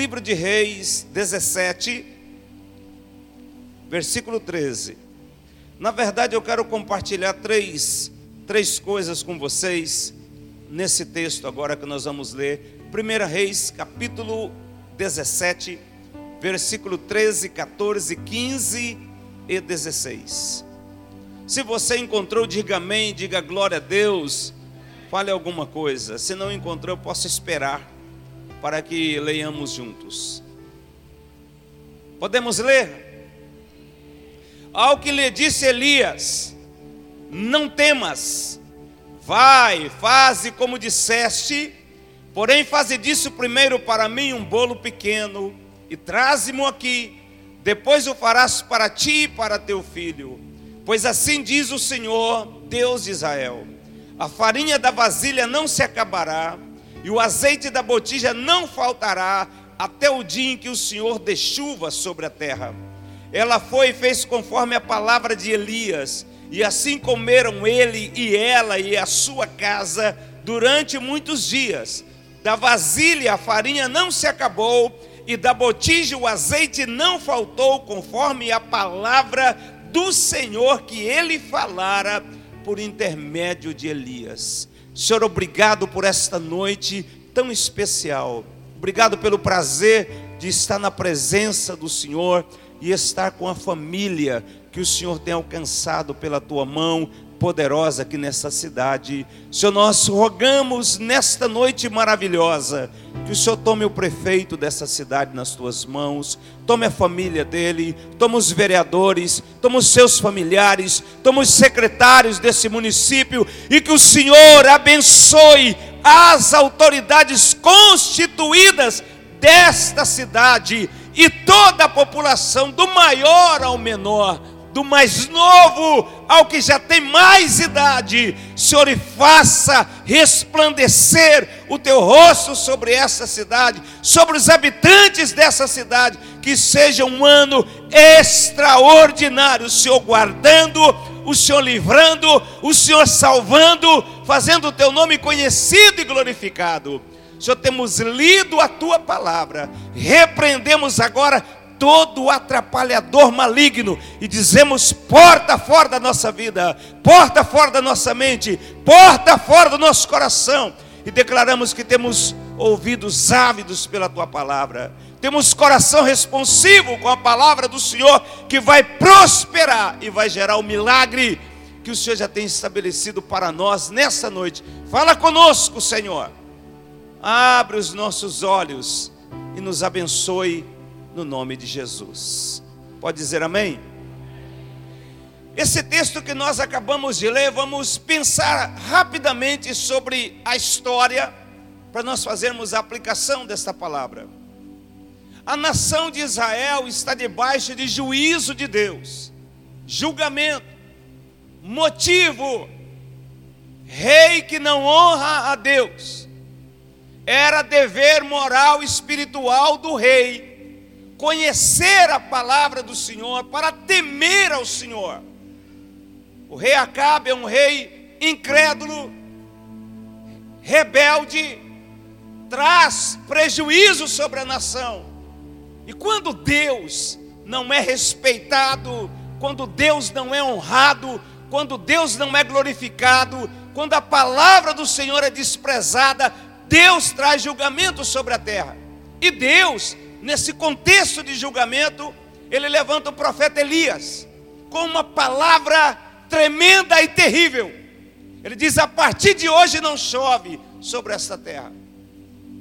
Livro de Reis 17, versículo 13. Na verdade, eu quero compartilhar três, três coisas com vocês nesse texto agora que nós vamos ler. 1 Reis, capítulo 17, versículo 13, 14, 15 e 16. Se você encontrou, diga amém, diga glória a Deus, fale alguma coisa. Se não encontrou, eu posso esperar para que leiamos juntos. Podemos ler? Ao que lhe disse Elias: Não temas, vai, faze como disseste, porém faze disso primeiro para mim um bolo pequeno e traze-mo aqui, depois o farás para ti e para teu filho. Pois assim diz o Senhor, Deus de Israel: a farinha da vasilha não se acabará, e o azeite da botija não faltará, até o dia em que o Senhor dê chuva sobre a terra. Ela foi e fez conforme a palavra de Elias, e assim comeram ele e ela e a sua casa durante muitos dias. Da vasilha a farinha não se acabou, e da botija o azeite não faltou, conforme a palavra do Senhor que ele falara por intermédio de Elias. Senhor, obrigado por esta noite tão especial. Obrigado pelo prazer de estar na presença do Senhor e estar com a família que o Senhor tem alcançado pela tua mão, poderosa aqui nessa cidade. Senhor, nós rogamos nesta noite maravilhosa que o Senhor tome o prefeito dessa cidade nas tuas mãos, tome a família dele, tome os vereadores, tome os seus familiares, tome os secretários desse município e que o Senhor abençoe as autoridades constituídas desta cidade e toda a população, do maior ao menor do mais novo ao que já tem mais idade, Senhor, e faça resplandecer o teu rosto sobre essa cidade, sobre os habitantes dessa cidade, que seja um ano extraordinário, o Senhor guardando, o Senhor livrando, o Senhor salvando, fazendo o teu nome conhecido e glorificado. Senhor, temos lido a tua palavra, repreendemos agora todo atrapalhador maligno e dizemos: porta fora da nossa vida, porta fora da nossa mente, porta fora do nosso coração. E declaramos que temos ouvidos ávidos pela tua palavra, temos coração responsivo com a palavra do Senhor que vai prosperar e vai gerar o milagre que o Senhor já tem estabelecido para nós nessa noite. Fala conosco, Senhor. Abre os nossos olhos e nos abençoe no nome de Jesus. Pode dizer amém? Esse texto que nós acabamos de ler, vamos pensar rapidamente sobre a história, para nós fazermos a aplicação desta palavra. A nação de Israel está debaixo de juízo de Deus, julgamento, motivo, rei que não honra a Deus, era dever moral espiritual do rei conhecer a palavra do Senhor, para temer ao Senhor. O rei Acabe é um rei incrédulo, rebelde, traz prejuízo sobre a nação. E quando Deus não é respeitado, quando Deus não é honrado, quando Deus não é glorificado, quando a palavra do Senhor é desprezada, Deus traz julgamento sobre a terra. E Deus nesse contexto de julgamento, ele levanta o profeta Elias com uma palavra tremenda e terrível. Ele diz: A partir de hoje não chove sobre esta terra.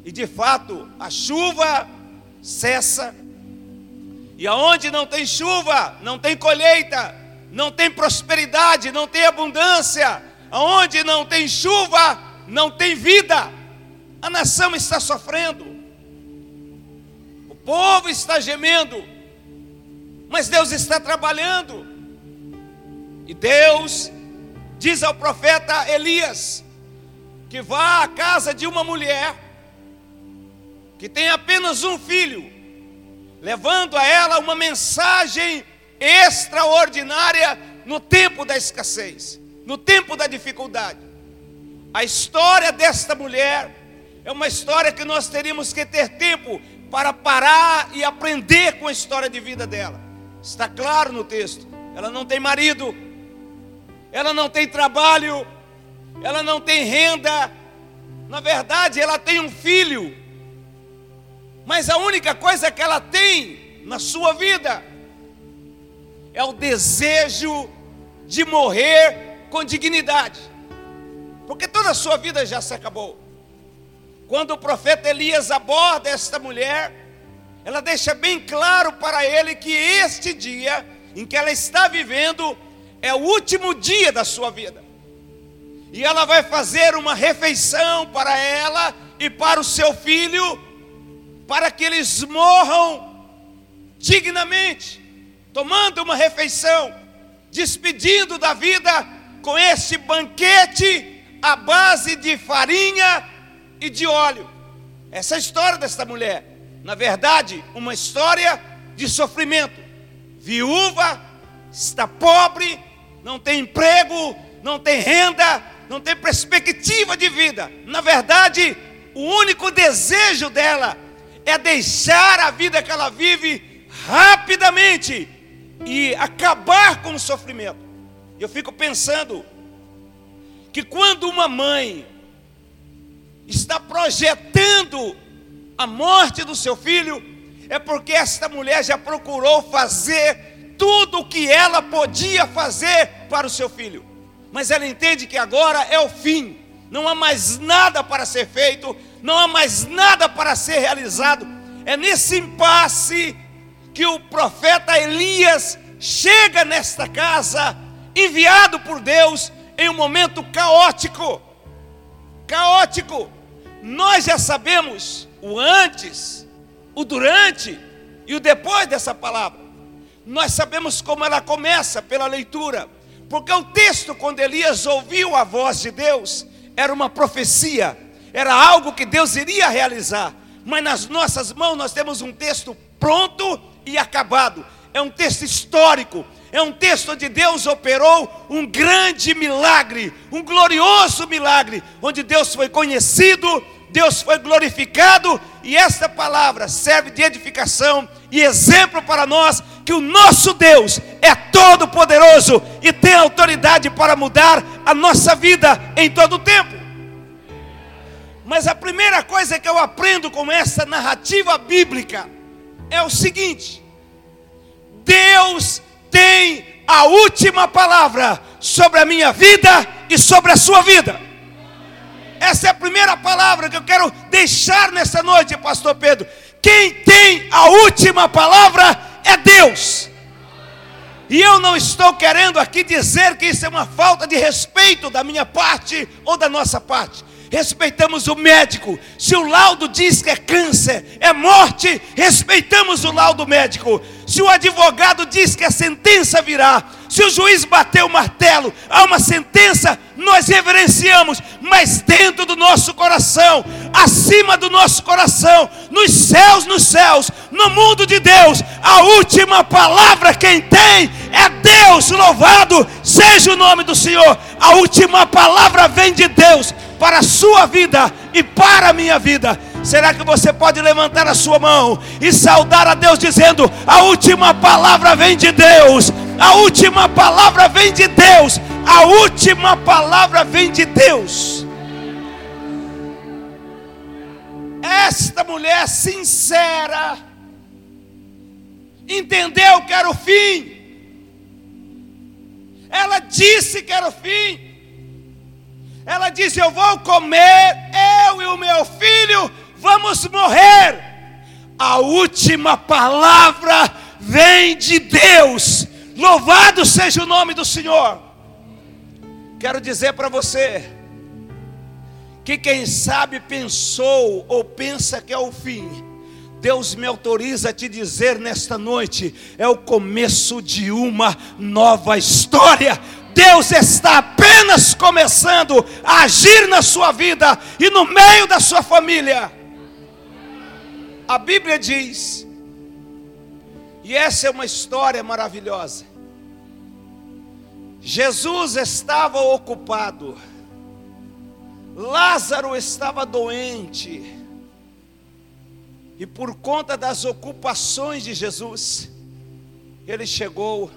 E de fato, a chuva cessa. E aonde não tem chuva, não tem colheita, não tem prosperidade, não tem abundância. Aonde não tem chuva, não tem vida. A nação está sofrendo povo está gemendo, mas Deus está trabalhando. E Deus diz ao profeta Elias que vá à casa de uma mulher que tem apenas um filho, levando a ela uma mensagem extraordinária no tempo da escassez, no tempo da dificuldade. A história desta mulher é uma história que nós teríamos que ter tempo para parar e aprender com a história de vida dela. Está claro no texto. Ela não tem marido, ela não tem trabalho, ela não tem renda. Na verdade, ela tem um filho. Mas a única coisa que ela tem na sua vida é o desejo de morrer com dignidade. Porque toda a sua vida já se acabou. Quando o profeta Elias aborda esta mulher, ela deixa bem claro para ele que este dia em que ela está vivendo é o último dia da sua vida. E ela vai fazer uma refeição para ela e para o seu filho, para que eles morram dignamente, tomando uma refeição, despedindo da vida com este banquete à base de farinha e de óleo. Essa é a história desta mulher. Na verdade, uma história de sofrimento. Viúva, está pobre, não tem emprego, não tem renda, não tem perspectiva de vida. Na verdade, o único desejo dela é deixar a vida que ela vive rapidamente e acabar com o sofrimento. Eu fico pensando que quando uma mãe está projetando a morte do seu filho, é porque esta mulher já procurou fazer tudo o que ela podia fazer para o seu filho. Mas ela entende que agora é o fim, não há mais nada para ser feito, não há mais nada para ser realizado. É nesse impasse que o profeta Elias chega nesta casa, enviado por Deus em um momento caótico. Caótico. Nós já sabemos o antes, o durante e o depois dessa palavra. Nós sabemos como ela começa pela leitura, porque o texto, quando Elias ouviu a voz de Deus, era uma profecia, era algo que Deus iria realizar. Mas nas nossas mãos nós temos um texto pronto e acabado, é um texto histórico, é um texto onde Deus operou um grande milagre, um glorioso milagre, onde Deus foi conhecido, Deus foi glorificado, e esta palavra serve de edificação e exemplo para nós que o nosso Deus é todo poderoso e tem autoridade para mudar a nossa vida em todo o tempo. Mas a primeira coisa que eu aprendo com essa narrativa bíblica é o seguinte: Deus tem a última palavra sobre a minha vida e sobre a sua vida. Essa é a primeira palavra que eu quero deixar nessa noite, Pastor Pedro. Quem tem a última palavra é Deus. E eu não estou querendo aqui dizer que isso é uma falta de respeito da minha parte ou da nossa parte respeitamos o médico. Se o laudo diz que é câncer, é morte, respeitamos o laudo médico. Se o advogado diz que a sentença virá, se o juiz bater o martelo, há uma sentença, nós reverenciamos, mas dentro do nosso coração, acima do nosso coração, nos céus, nos céus, no mundo de Deus, a última palavra quem tem é Deus, louvado seja o nome do Senhor. A última palavra vem de Deus para a sua vida e para a minha vida. Será que você pode levantar a sua mão e saudar a Deus dizendo: A última palavra vem de Deus, a última palavra vem de Deus, a última palavra vem de Deus. Esta mulher sincera entendeu que era o fim. Ela disse que era o fim. Ela disse: Eu vou comer, eu e o meu filho vamos morrer. A última palavra vem de Deus. Louvado seja o nome do Senhor. Quero dizer para você que quem sabe pensou ou pensa que é o fim, Deus me autoriza a te dizer nesta noite: é o começo de uma nova história. Deus está apenas começando a agir na sua vida e no meio da sua família. A Bíblia diz, e essa é uma história maravilhosa. Jesus estava ocupado, Lázaro estava doente, E por conta das ocupações de Jesus, ele chegou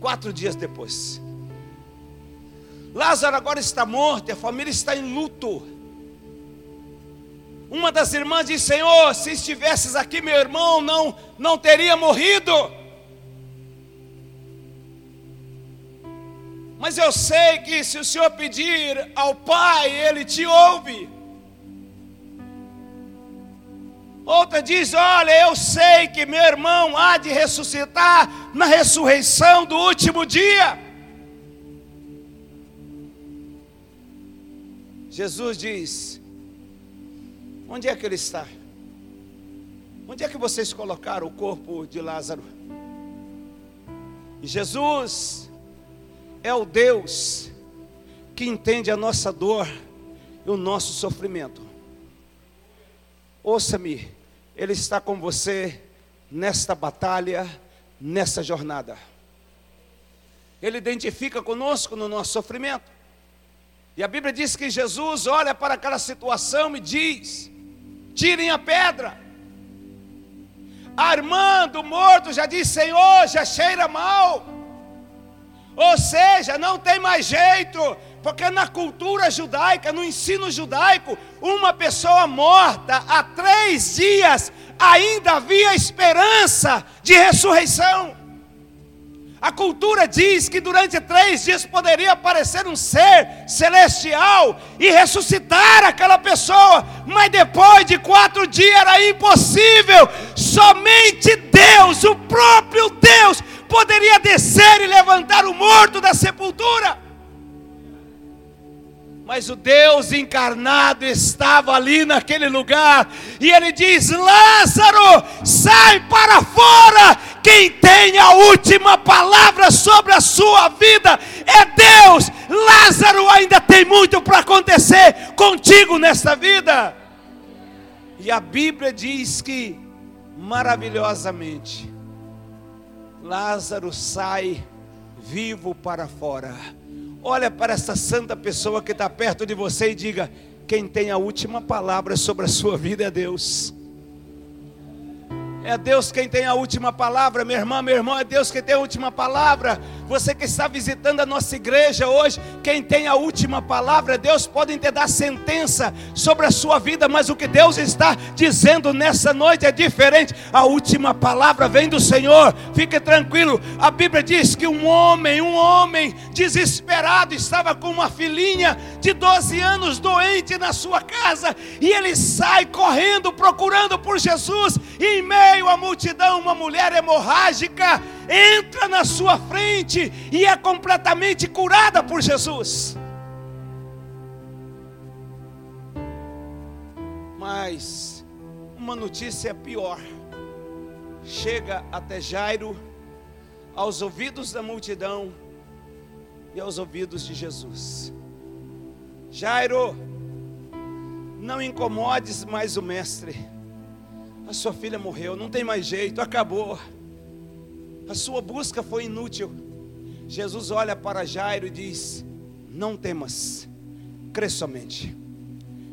quatro dias depois. Lázaro agora está morto, a família está em luto. Uma das irmãs disse: Senhor, se estivesses aqui, meu irmão não, não teria morrido. Mas eu sei que se o Senhor pedir ao Pai, Ele te ouve. Outra diz: Olha, eu sei que meu irmão há de ressuscitar na ressurreição do último dia. Jesus diz: Onde é que ele está? Onde é que vocês colocaram o corpo de Lázaro? Jesus é o Deus que entende a nossa dor e o nosso sofrimento. Ouça-me, Ele está com você nesta batalha, nessa jornada. Ele identifica conosco no nosso sofrimento. E a Bíblia diz que Jesus olha para aquela situação e diz: tirem a pedra. Armando, morto, já diz: Senhor, já cheira mal. Ou seja, não tem mais jeito, porque na cultura judaica, no ensino judaico, uma pessoa morta há três dias ainda havia esperança de ressurreição. A cultura diz que durante três dias poderia aparecer um ser celestial e ressuscitar aquela pessoa, mas depois de quatro dias era impossível. Somente Deus, o próprio Deus, poderia descer e levantar o morto da sepultura. Mas o Deus encarnado estava ali naquele lugar, e ele diz: Lázaro, sai para fora. Quem tem a última palavra sobre a sua vida é Deus. Lázaro ainda tem muito para acontecer contigo nesta vida. E a Bíblia diz que maravilhosamente Lázaro sai vivo para fora. Olha para essa santa pessoa que está perto de você e diga: quem tem a última palavra sobre a sua vida é Deus. É Deus quem tem a última palavra, minha irmã, meu irmão, é Deus quem tem a última palavra. Você que está visitando a nossa igreja hoje, quem tem a última palavra, Deus pode te dar sentença sobre a sua vida, mas o que Deus está dizendo nessa noite é diferente. A última palavra vem do Senhor. Fique tranquilo. A Bíblia diz que um homem, um homem desesperado estava com uma filhinha de 12 anos doente na sua casa e ele sai correndo procurando por Jesus e em meio à multidão, uma mulher hemorrágica entra na sua frente e é completamente curada por Jesus. Mas uma notícia pior chega até Jairo, aos ouvidos da multidão e aos ouvidos de Jesus. Jairo, não incomodes mais o mestre a sua filha morreu, não tem mais jeito, acabou. A sua busca foi inútil. Jesus olha para Jairo e diz: Não temas, crê somente.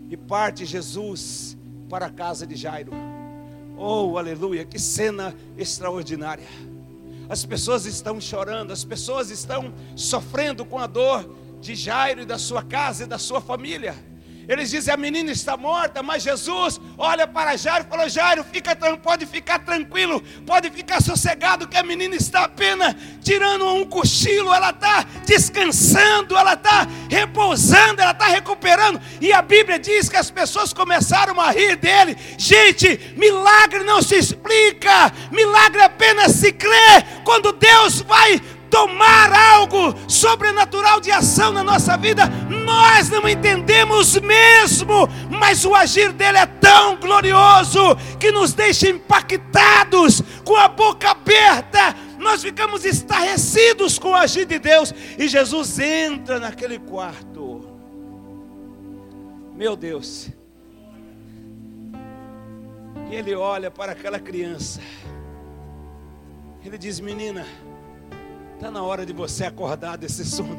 E parte Jesus para a casa de Jairo. Oh, aleluia, que cena extraordinária. As pessoas estão chorando, as pessoas estão sofrendo com a dor de Jairo e da sua casa e da sua família. Eles dizem: a menina está morta, mas Jesus olha para Jairo e falou: Jairo, fica, pode ficar tranquilo, pode ficar sossegado, que a menina está apenas tirando um cochilo, ela está descansando, ela está repousando, ela está recuperando. E a Bíblia diz que as pessoas começaram a rir dele. Gente, milagre não se explica, milagre apenas se crê. Quando Deus vai tomar algo sobrenatural de ação na nossa vida, nós não entendemos mesmo, mas o agir dele é tão glorioso que nos deixa impactados, com a boca aberta. Nós ficamos estarrecidos com o agir de Deus, e Jesus entra naquele quarto. Meu Deus. E ele olha para aquela criança. Ele diz: Menina, Está na hora de você acordar desse sono.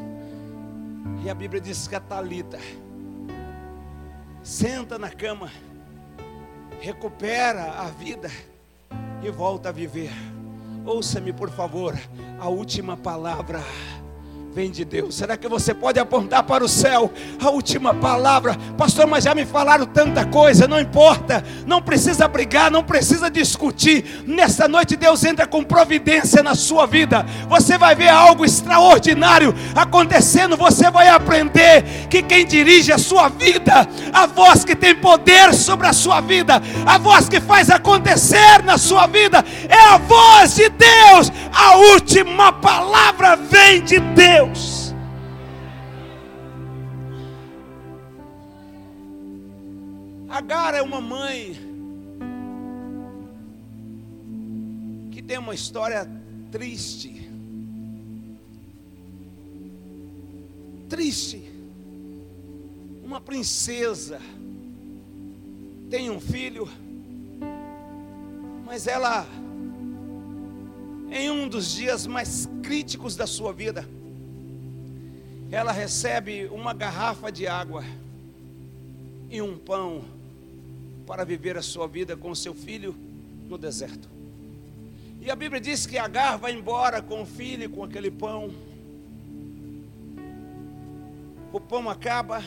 E a Bíblia diz que a Talita senta na cama recupera a vida e volta a viver. Ouça-me, por favor, a última palavra vem de Deus. Será que você pode apontar para o céu a última palavra? Pastor, mas já me falaram tanta coisa, não importa, não precisa brigar, não precisa discutir. Nesta noite Deus entra com providência na sua vida. Você vai ver algo extraordinário acontecendo, você vai aprender que quem dirige a sua vida, a voz que tem poder sobre a sua vida, a voz que faz acontecer na sua vida, é a voz de Deus. A última palavra vem de Deus. Deus. Agar é uma mãe que tem uma história triste. Triste. Uma princesa tem um filho, mas ela, em um dos dias mais críticos da sua vida, ela recebe uma garrafa de água e um pão para viver a sua vida com seu filho no deserto. E a Bíblia diz que Agar vai embora com o filho com aquele pão. O pão acaba,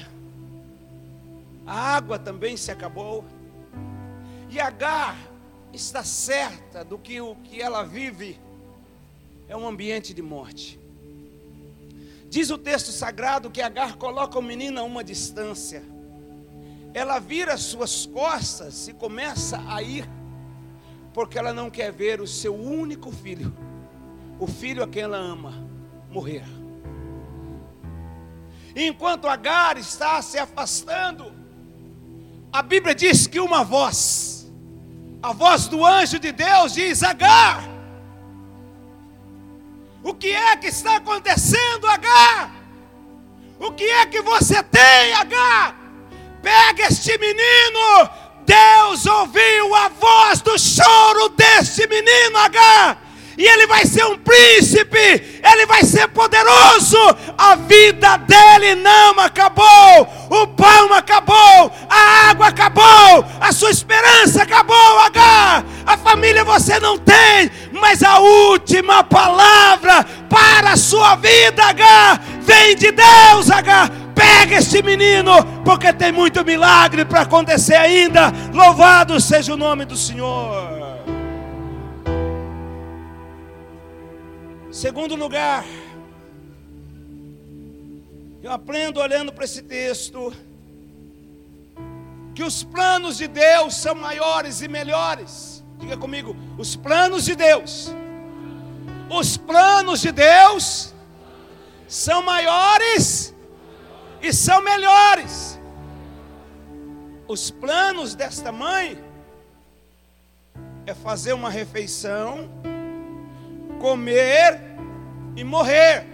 a água também se acabou. E Agar está certa do que o que ela vive é um ambiente de morte. Diz o texto sagrado que Agar coloca o menino a uma distância. Ela vira suas costas e começa a ir, porque ela não quer ver o seu único filho, o filho a quem ela ama, morrer. Enquanto Agar está se afastando, a Bíblia diz que uma voz, a voz do anjo de Deus diz: Agar, o que é que está acontecendo, H? O que é que você tem, H? Pega este menino. Deus ouviu a voz do choro deste menino, H e ele vai ser um príncipe, ele vai ser poderoso. A vida dele não acabou, o pão acabou, a água acabou, a sua esperança acabou, H. A família você não tem, mas a última palavra para a sua vida, H, vem de Deus, H. Pega este menino, porque tem muito milagre para acontecer ainda. Louvado seja o nome do Senhor. Segundo lugar, eu aprendo olhando para esse texto que os planos de Deus são maiores e melhores. Diga comigo, os planos de Deus. Os planos de Deus são maiores e são melhores. Os planos desta mãe é fazer uma refeição, comer e morrer.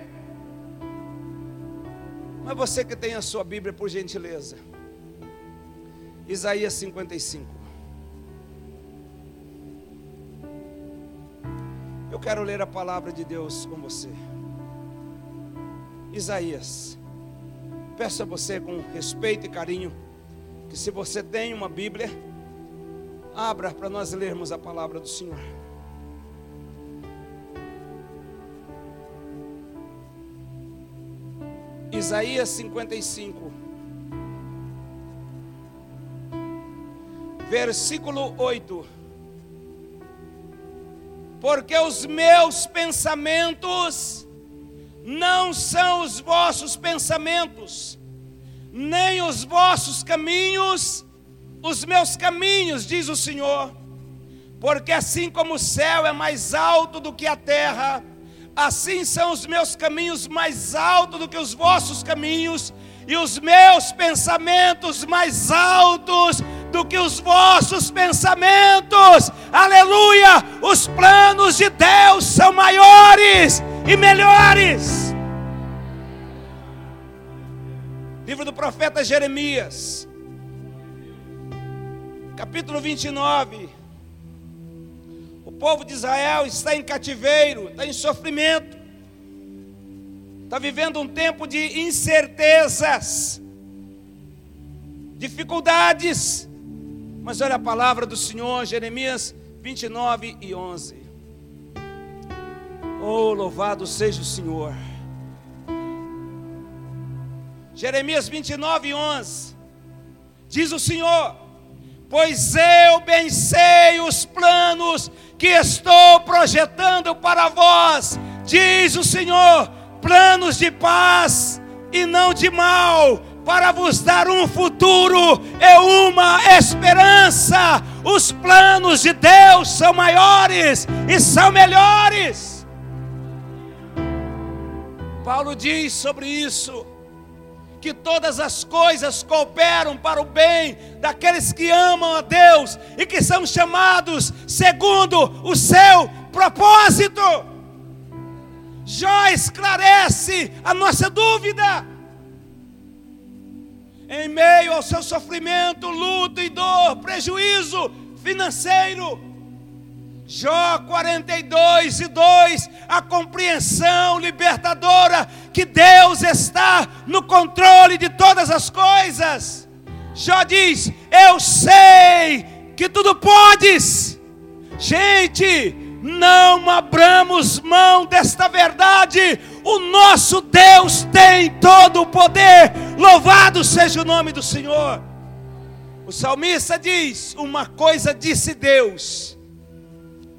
Mas você que tem a sua Bíblia, por gentileza. Isaías 55. Eu quero ler a palavra de Deus com você. Isaías. Peço a você com respeito e carinho que se você tem uma Bíblia, abra para nós lermos a palavra do Senhor. Isaías 55, versículo 8. Porque os meus pensamentos não são os vossos pensamentos, nem os vossos caminhos, os meus caminhos, diz o Senhor. Porque assim como o céu é mais alto do que a terra, Assim são os meus caminhos mais altos do que os vossos caminhos, e os meus pensamentos mais altos do que os vossos pensamentos. Aleluia! Os planos de Deus são maiores e melhores. Livro do profeta Jeremias, capítulo 29 povo de Israel está em cativeiro, está em sofrimento, está vivendo um tempo de incertezas, dificuldades, Mas olha a palavra do Senhor, Jeremias 29 e 11. Oh, louvado seja o Senhor. Jeremias 29 e 11. Diz o Senhor: Pois eu bem sei os planos que estou projetando para vós, diz o Senhor, planos de paz e não de mal, para vos dar um futuro e uma esperança. Os planos de Deus são maiores e são melhores. Paulo diz sobre isso que todas as coisas cooperam para o bem daqueles que amam a Deus e que são chamados segundo o seu propósito. Jó esclarece a nossa dúvida. Em meio ao seu sofrimento, luto e dor, prejuízo financeiro, Jó 42 e 2, a compreensão libertadora que Deus está no controle de todas as coisas. Jó diz: Eu sei que tudo podes. Gente, não abramos mão desta verdade. O nosso Deus tem todo o poder. Louvado seja o nome do Senhor. O salmista diz: Uma coisa disse Deus,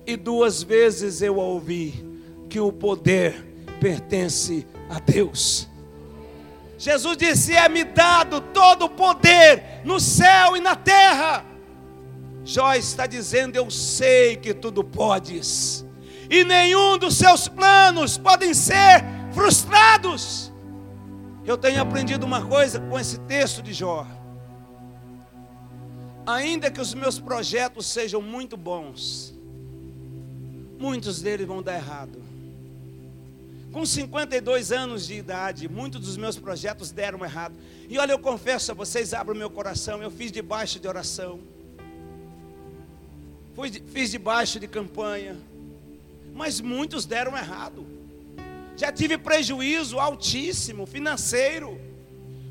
e duas vezes eu ouvi que o poder pertence a Deus. Jesus disse: É-me dado todo o poder no céu e na terra. Jó está dizendo: Eu sei que tudo podes, e nenhum dos seus planos podem ser frustrados. Eu tenho aprendido uma coisa com esse texto de Jó. Ainda que os meus projetos sejam muito bons, muitos deles vão dar errado. Com 52 anos de idade, muitos dos meus projetos deram errado. E olha, eu confesso a vocês, abro meu coração, eu fiz debaixo de oração fiz debaixo de campanha, mas muitos deram errado. Já tive prejuízo altíssimo financeiro,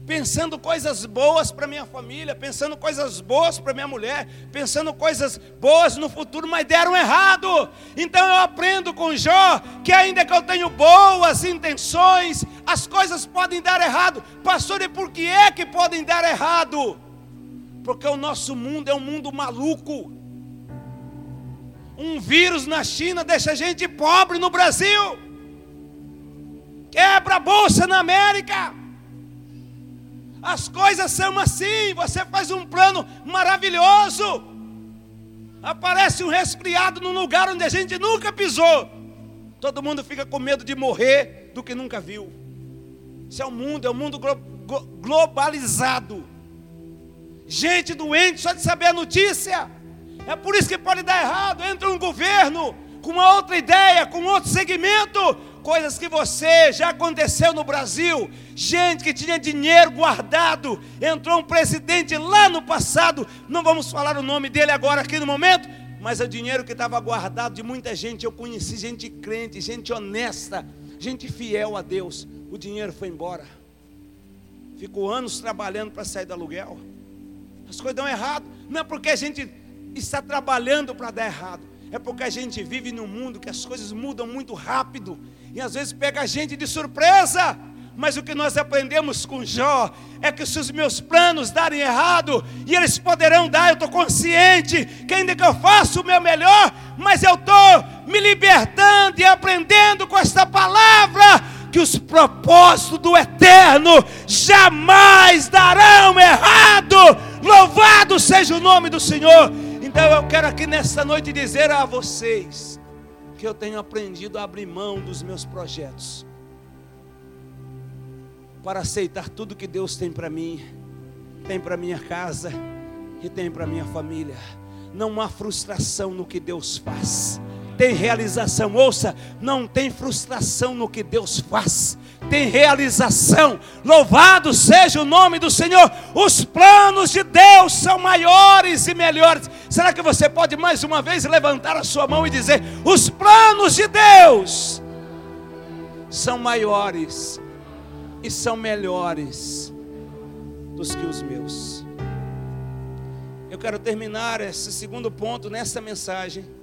pensando coisas boas para minha família, pensando coisas boas para minha mulher, pensando coisas boas no futuro, mas deram errado. Então eu aprendo com Jó que ainda que eu tenho boas intenções, as coisas podem dar errado. Pastor, e por que é que podem dar errado? Porque o nosso mundo é um mundo maluco. Um vírus na China deixa gente pobre no Brasil. Quebra a bolsa na América. As coisas são assim. Você faz um plano maravilhoso. Aparece um resfriado num lugar onde a gente nunca pisou. Todo mundo fica com medo de morrer do que nunca viu. Isso é o um mundo, é um mundo globalizado. Gente doente só de saber a notícia. É por isso que pode dar errado. Entra um governo com uma outra ideia, com outro segmento, coisas que você já aconteceu no Brasil. Gente que tinha dinheiro guardado, entrou um presidente lá no passado, não vamos falar o nome dele agora aqui no momento, mas é o dinheiro que estava guardado de muita gente. Eu conheci gente crente, gente honesta, gente fiel a Deus. O dinheiro foi embora. Ficou anos trabalhando para sair do aluguel. As coisas dão errado. Não é porque a gente está trabalhando para dar errado. É porque a gente vive num mundo que as coisas mudam muito rápido e às vezes pega a gente de surpresa. Mas o que nós aprendemos com Jó é que se os meus planos darem errado, e eles poderão dar, eu estou consciente que ainda que eu faça o meu melhor, mas eu estou me libertando e aprendendo com esta palavra que os propósitos do eterno jamais darão errado. Louvado seja o nome do Senhor. Então eu quero aqui nesta noite dizer a vocês que eu tenho aprendido a abrir mão dos meus projetos para aceitar tudo que Deus tem para mim, tem para minha casa e tem para minha família. Não há frustração no que Deus faz tem realização. Ouça, não tem frustração no que Deus faz, tem realização. Louvado seja o nome do Senhor. Os planos de Deus são maiores e melhores. Será que você pode mais uma vez levantar a sua mão e dizer: Os planos de Deus são maiores e são melhores dos que os meus. Eu quero terminar esse segundo ponto nessa mensagem,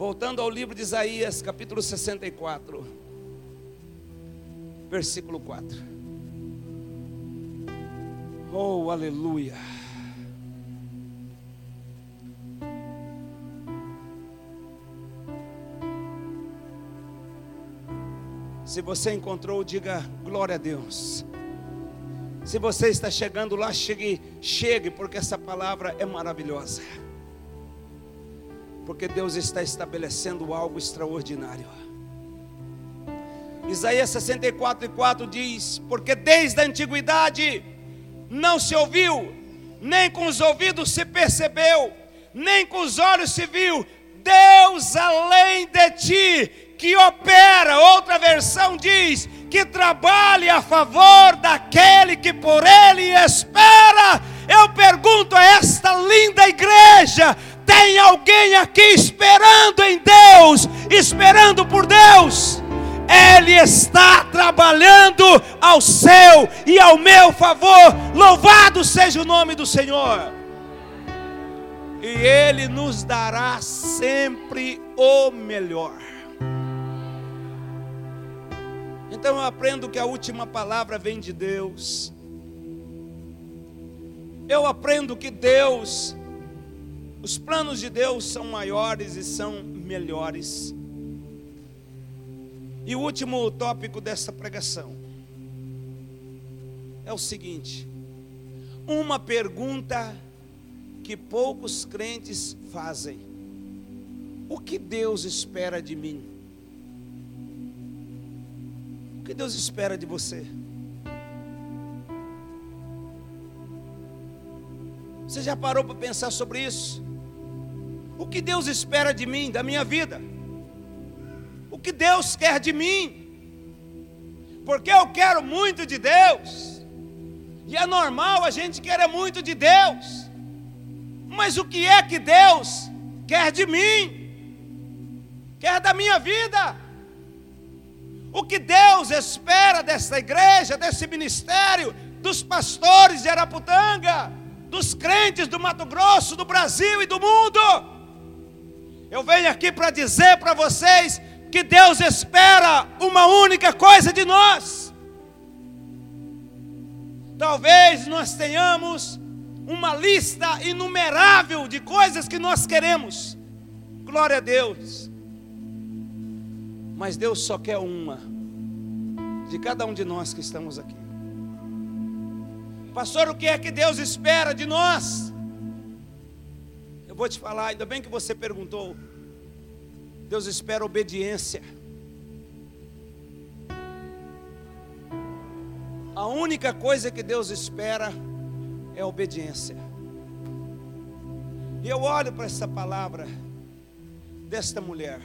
voltando ao livro de Isaías, capítulo 64, versículo 4. Oh, aleluia. Se você encontrou, diga glória a Deus. Se você está chegando lá, chegue, chegue, porque essa palavra é maravilhosa. Porque Deus está estabelecendo algo extraordinário. Isaías 64 e 4 diz: Porque desde a antiguidade não se ouviu, nem com os ouvidos se percebeu, nem com os olhos se viu, Deus além de ti, que opera, outra versão diz, que trabalhe a favor daquele que por ele espera. Eu pergunto a esta linda igreja: tem alguém aqui esperando em Deus, esperando por Deus? Ele está trabalhando ao seu e ao meu favor. Louvado seja o nome do Senhor. E Ele nos dará sempre o melhor. Então eu aprendo que a última palavra vem de Deus. Eu aprendo que Deus, os planos de Deus são maiores e são melhores. E o último tópico dessa pregação é o seguinte: uma pergunta que poucos crentes fazem: O que Deus espera de mim? O que Deus espera de você? Você já parou para pensar sobre isso? O que Deus espera de mim, da minha vida? O que Deus quer de mim? Porque eu quero muito de Deus. E é normal a gente querer muito de Deus. Mas o que é que Deus quer de mim? Quer da minha vida? O que Deus espera dessa igreja, desse ministério, dos pastores de Araputanga, dos crentes do Mato Grosso, do Brasil e do mundo? Eu venho aqui para dizer para vocês que Deus espera uma única coisa de nós. Talvez nós tenhamos uma lista inumerável de coisas que nós queremos. Glória a Deus. Mas Deus só quer uma de cada um de nós que estamos aqui. Pastor, o que é que Deus espera de nós? Vou te falar, ainda bem que você perguntou. Deus espera obediência. A única coisa que Deus espera é obediência. E eu olho para essa palavra desta mulher.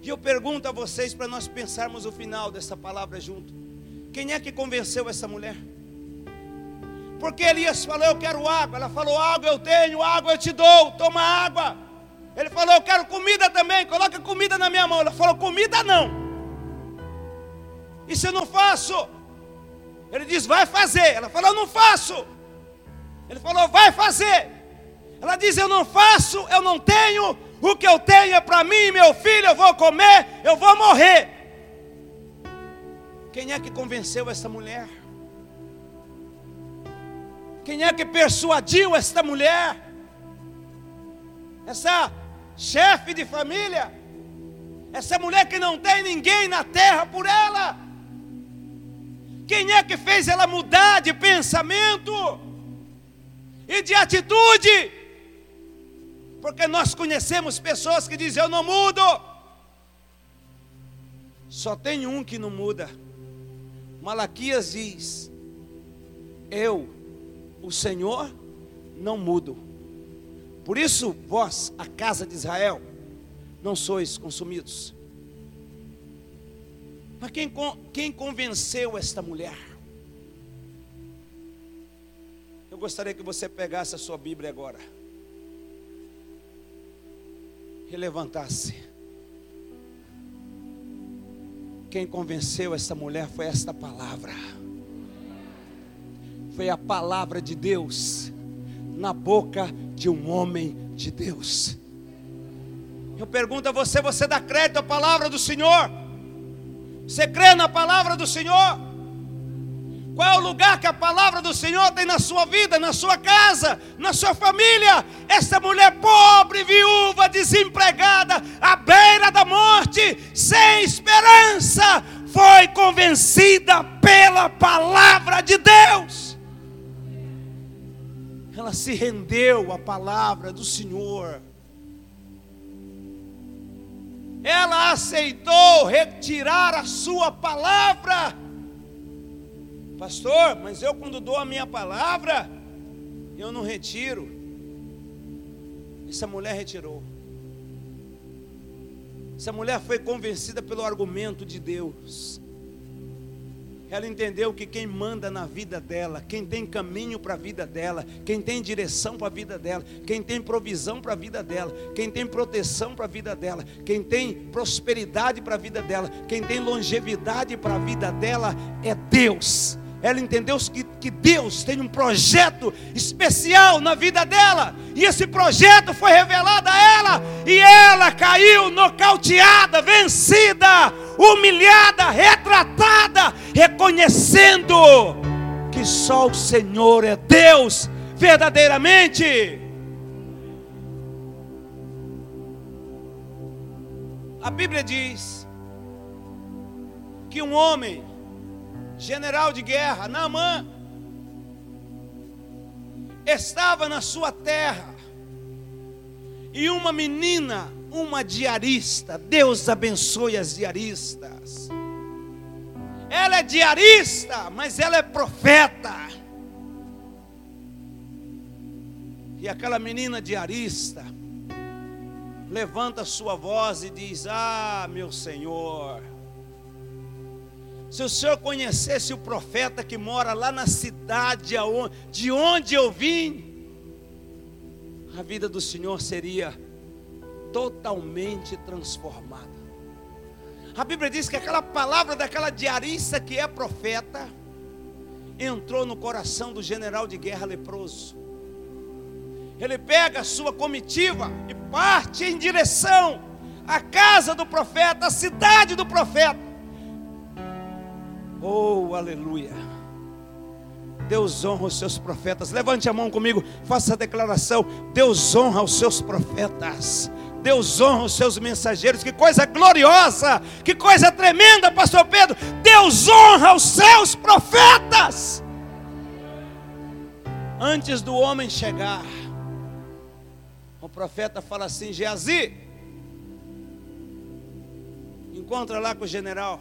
E eu pergunto a vocês para nós pensarmos o final dessa palavra junto. Quem é que convenceu essa mulher? Porque Elias falou: Eu quero água. Ela falou: Água eu tenho, água eu te dou, toma água. Ele falou: Eu quero comida também, coloca comida na minha mão. Ela falou: Comida não. Isso eu não faço. Ele diz: Vai fazer. Ela falou: não faço. Ele falou: Vai fazer. Ela diz: Eu não faço, eu não tenho. O que eu tenho é para mim, meu filho. Eu vou comer, eu vou morrer. Quem é que convenceu essa mulher? Quem é que persuadiu esta mulher? Essa chefe de família? Essa mulher que não tem ninguém na terra por ela? Quem é que fez ela mudar de pensamento e de atitude? Porque nós conhecemos pessoas que dizem: Eu não mudo. Só tem um que não muda. Malaquias diz: Eu, o Senhor, não mudo. Por isso, vós, a casa de Israel, não sois consumidos. Mas quem, quem convenceu esta mulher? Eu gostaria que você pegasse a sua Bíblia agora. E levantasse. Quem convenceu esta mulher foi esta palavra. Foi a palavra de Deus na boca de um homem de Deus. Eu pergunto a você: você dá crédito à palavra do Senhor? Você crê na palavra do Senhor? Qual é o lugar que a palavra do Senhor tem na sua vida, na sua casa, na sua família? Essa mulher pobre, viúva, desempregada, à beira da morte, sem esperança, foi convencida pela palavra de Deus. Ela se rendeu à palavra do Senhor. Ela aceitou retirar a sua palavra Pastor, mas eu quando dou a minha palavra, eu não retiro. Essa mulher retirou. Essa mulher foi convencida pelo argumento de Deus. Ela entendeu que quem manda na vida dela, quem tem caminho para a vida dela, quem tem direção para a vida dela, quem tem provisão para a vida dela, quem tem proteção para a vida dela, quem tem prosperidade para a vida dela, quem tem longevidade para a vida dela é Deus ela entendeu que, que Deus tem um projeto especial na vida dela, e esse projeto foi revelado a ela, e ela caiu nocauteada, vencida, humilhada, retratada, reconhecendo que só o Senhor é Deus verdadeiramente. A Bíblia diz que um homem general de guerra, Naamã, estava na sua terra e uma menina, uma diarista, Deus abençoe as diaristas. Ela é diarista, mas ela é profeta. E aquela menina diarista levanta sua voz e diz: Ah, meu Senhor, se o senhor conhecesse o profeta que mora lá na cidade de onde eu vim, a vida do senhor seria totalmente transformada. A Bíblia diz que aquela palavra daquela diarista que é profeta entrou no coração do general de guerra leproso. Ele pega a sua comitiva e parte em direção à casa do profeta, à cidade do profeta. Oh, aleluia. Deus honra os seus profetas. Levante a mão comigo, faça a declaração. Deus honra os seus profetas. Deus honra os seus mensageiros. Que coisa gloriosa, que coisa tremenda, pastor Pedro. Deus honra os seus profetas. Antes do homem chegar, o profeta fala assim: Geazi, encontra lá com o general.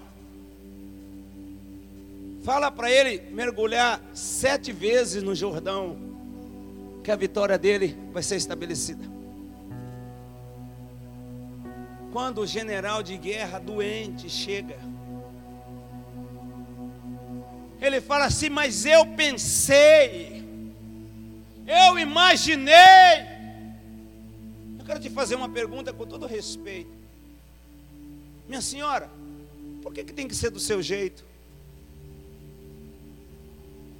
Fala para ele mergulhar sete vezes no Jordão, que a vitória dele vai ser estabelecida. Quando o general de guerra doente chega, ele fala assim: Mas eu pensei, eu imaginei. Eu quero te fazer uma pergunta com todo respeito, minha senhora, por que, que tem que ser do seu jeito?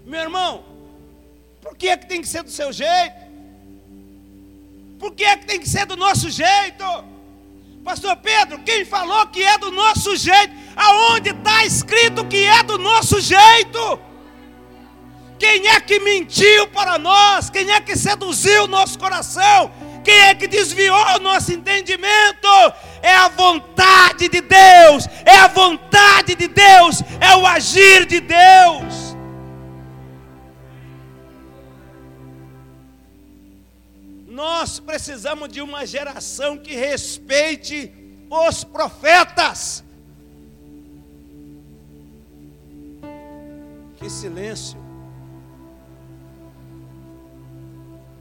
Meu irmão, por que é que tem que ser do seu jeito? Por que é que tem que ser do nosso jeito? Pastor Pedro, quem falou que é do nosso jeito? Aonde está escrito que é do nosso jeito? Quem é que mentiu para nós? Quem é que seduziu o nosso coração? Quem é que desviou o nosso entendimento? É a vontade de Deus, é a vontade de Deus, é o agir de Deus. Nós precisamos de uma geração que respeite os profetas. Que silêncio.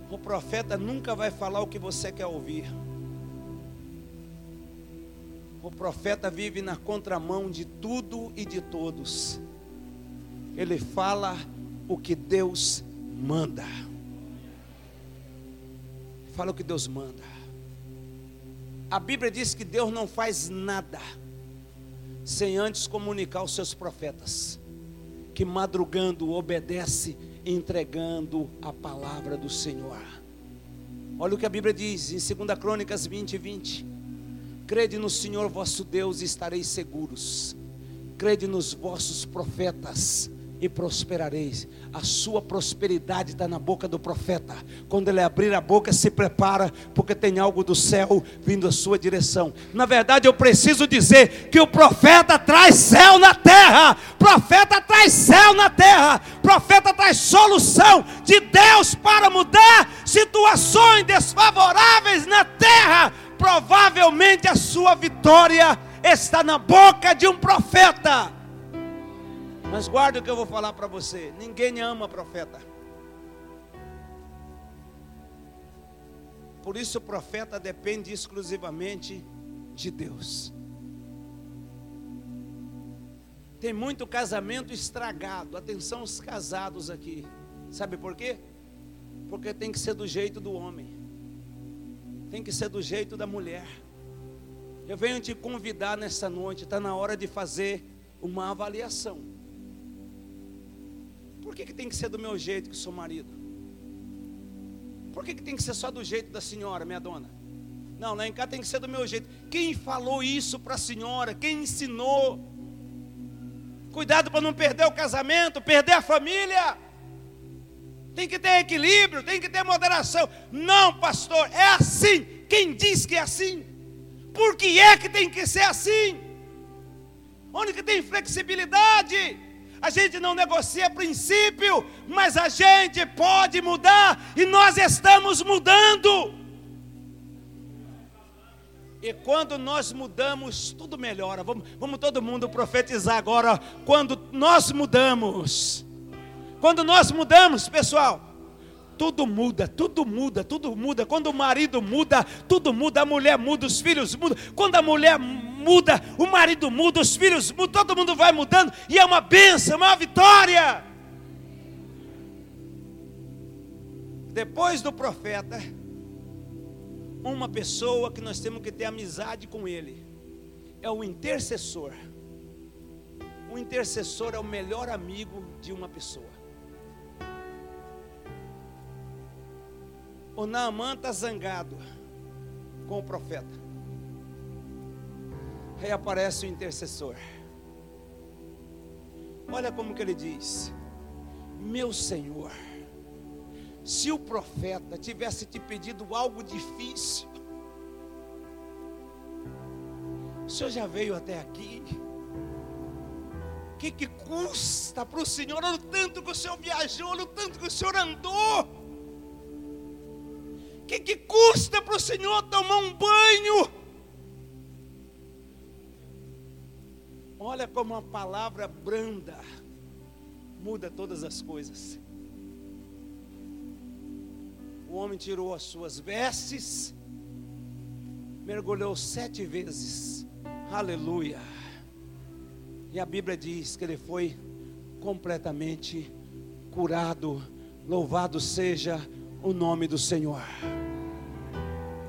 O profeta nunca vai falar o que você quer ouvir. O profeta vive na contramão de tudo e de todos. Ele fala o que Deus manda. Fala o que Deus manda. A Bíblia diz que Deus não faz nada sem antes comunicar aos seus profetas, que madrugando obedece entregando a palavra do Senhor. Olha o que a Bíblia diz em 2 Crônicas 20, 20. Crede no Senhor vosso Deus e estareis seguros. Crede nos vossos profetas e prosperareis. A sua prosperidade está na boca do profeta. Quando ele abrir a boca, se prepara, porque tem algo do céu vindo à sua direção. Na verdade, eu preciso dizer que o profeta traz céu na terra. Profeta traz céu na terra. Profeta traz solução de Deus para mudar situações desfavoráveis na terra. Provavelmente a sua vitória está na boca de um profeta. Mas guarda o que eu vou falar para você: ninguém ama profeta. Por isso o profeta depende exclusivamente de Deus. Tem muito casamento estragado. Atenção os casados aqui. Sabe por quê? Porque tem que ser do jeito do homem. Tem que ser do jeito da mulher. Eu venho te convidar nessa noite, está na hora de fazer uma avaliação. Por que, que tem que ser do meu jeito que sou marido? Por que, que tem que ser só do jeito da senhora, minha dona? Não, lá em casa tem que ser do meu jeito. Quem falou isso para a senhora? Quem ensinou? Cuidado para não perder o casamento, perder a família. Tem que ter equilíbrio, tem que ter moderação. Não, pastor, é assim. Quem diz que é assim? Por que é que tem que ser assim? Onde que tem flexibilidade? A gente não negocia princípio, mas a gente pode mudar e nós estamos mudando. E quando nós mudamos, tudo melhora. Vamos, vamos todo mundo profetizar agora. Quando nós mudamos, quando nós mudamos, pessoal, tudo muda, tudo muda, tudo muda. Quando o marido muda, tudo muda. A mulher muda, os filhos mudam. Quando a mulher muda, o marido muda, os filhos mudam. Todo mundo vai mudando. E é uma bênção, uma vitória. Depois do profeta, uma pessoa que nós temos que ter amizade com ele é o intercessor. O intercessor é o melhor amigo de uma pessoa. O Naamã está zangado com o profeta. Aí aparece o intercessor. Olha como que ele diz: Meu Senhor, se o profeta tivesse te pedido algo difícil, o senhor já veio até aqui. O que, que custa para o senhor? Olha o tanto que o senhor viajou, olha o tanto que o senhor andou. O que, que custa para o Senhor tomar um banho? Olha como uma palavra branda muda todas as coisas. O homem tirou as suas vestes, mergulhou sete vezes, aleluia. E a Bíblia diz que ele foi completamente curado. Louvado seja o nome do Senhor.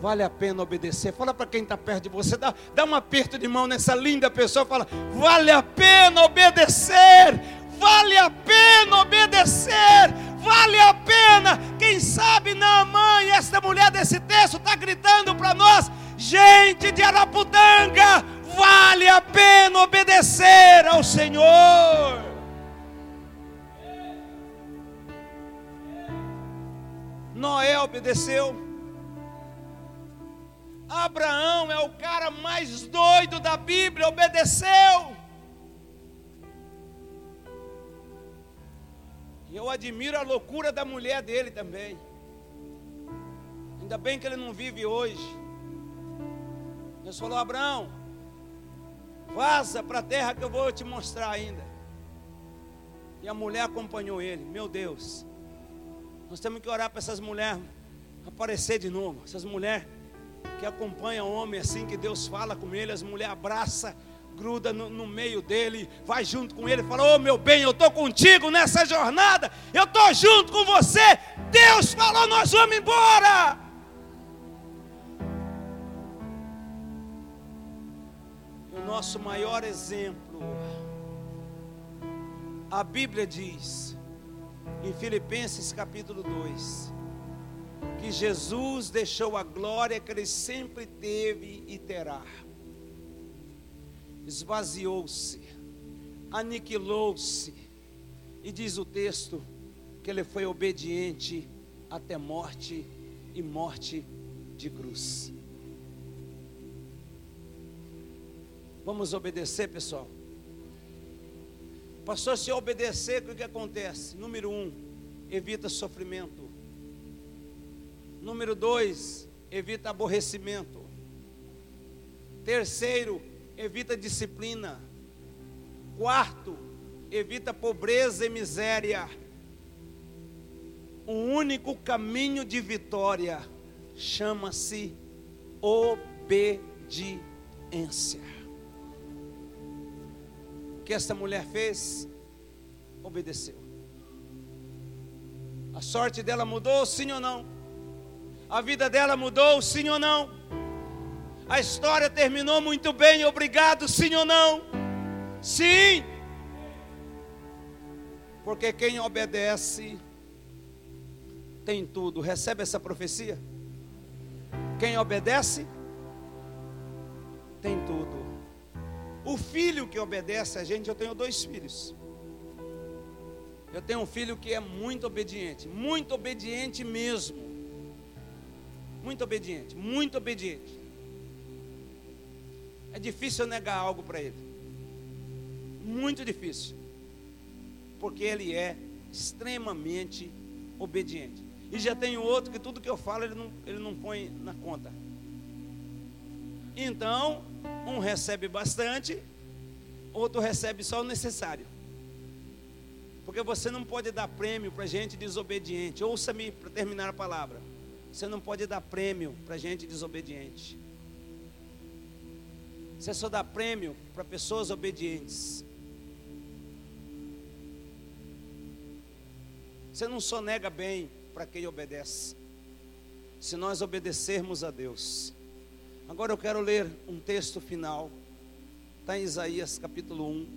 Vale a pena obedecer. Fala para quem está perto de você, dá, dá um aperto de mão nessa linda pessoa. Fala, vale a pena obedecer. Vale a pena obedecer. Vale a pena. Quem sabe na mãe, esta mulher desse texto está gritando para nós, gente de Araputanga, vale a pena obedecer ao Senhor. Noé obedeceu. Abraão é o cara mais doido da Bíblia, obedeceu. E eu admiro a loucura da mulher dele também. Ainda bem que ele não vive hoje. Deus falou: Abraão, vaza para a terra que eu vou te mostrar ainda. E a mulher acompanhou ele. Meu Deus, nós temos que orar para essas mulheres aparecer de novo. Essas mulheres que acompanham o homem assim, que Deus fala com ele, as mulheres abraça, gruda no, no, meio dele, vai junto com ele, fala: Ô oh, meu bem, eu estou contigo nessa jornada, eu estou junto com você. Deus falou, nós vamos embora. O nosso maior exemplo, a Bíblia diz em Filipenses capítulo 2, que Jesus deixou a glória que ele sempre teve e terá. Esvaziou-se, aniquilou-se, e diz o texto que ele foi obediente até morte e morte de cruz. Vamos obedecer, pessoal. Pastor, se obedecer, o que acontece? Número um, evita sofrimento. Número dois, evita aborrecimento. Terceiro, evita disciplina. Quarto, evita pobreza e miséria. O único caminho de vitória chama-se obediência que esta mulher fez? Obedeceu. A sorte dela mudou, sim ou não? A vida dela mudou, sim ou não? A história terminou muito bem, obrigado, sim ou não? Sim. Porque quem obedece tem tudo. Recebe essa profecia? Quem obedece tem tudo. O filho que obedece a gente, eu tenho dois filhos. Eu tenho um filho que é muito obediente, muito obediente mesmo. Muito obediente, muito obediente. É difícil negar algo para ele. Muito difícil. Porque ele é extremamente obediente. E já tem outro que tudo que eu falo ele não, ele não põe na conta. Então, um recebe bastante, outro recebe só o necessário. Porque você não pode dar prêmio para gente desobediente. Ouça-me para terminar a palavra. Você não pode dar prêmio para gente desobediente. Você só dá prêmio para pessoas obedientes. Você não só nega bem para quem obedece. Se nós obedecermos a Deus, Agora eu quero ler um texto final. Está em Isaías capítulo 1,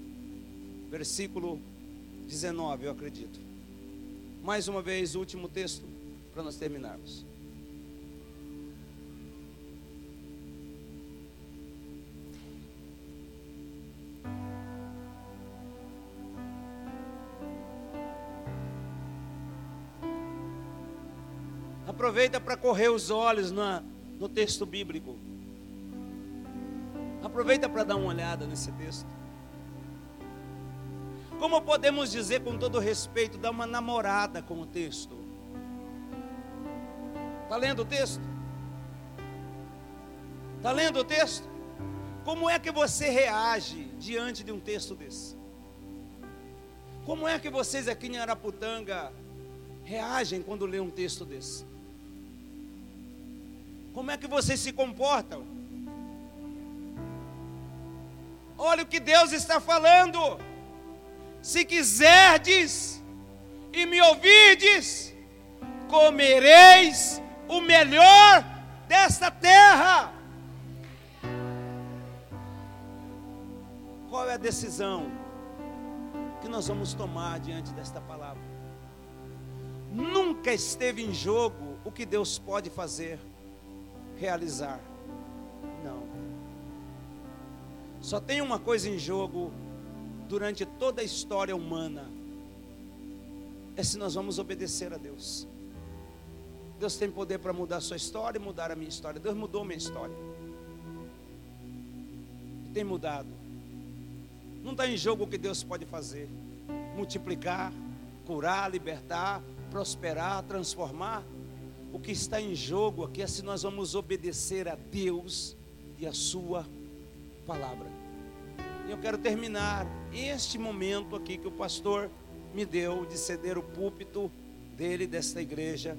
versículo 19, eu acredito. Mais uma vez, o último texto para nós terminarmos. Aproveita para correr os olhos na, no texto bíblico. Aproveita para dar uma olhada nesse texto. Como podemos dizer com todo respeito, dar uma namorada com o texto? Está lendo o texto? Está lendo o texto? Como é que você reage diante de um texto desse? Como é que vocês aqui em Araputanga reagem quando lê um texto desse? Como é que vocês se comportam? Olha o que Deus está falando. Se quiserdes e me ouvirdes, comereis o melhor desta terra. Qual é a decisão que nós vamos tomar diante desta palavra? Nunca esteve em jogo o que Deus pode fazer, realizar. Só tem uma coisa em jogo durante toda a história humana: é se nós vamos obedecer a Deus. Deus tem poder para mudar a sua história e mudar a minha história. Deus mudou minha história. Tem mudado. Não está em jogo o que Deus pode fazer: multiplicar, curar, libertar, prosperar, transformar. O que está em jogo aqui é se nós vamos obedecer a Deus e a Sua palavra. E eu quero terminar este momento aqui que o pastor me deu de ceder o púlpito dele, desta igreja,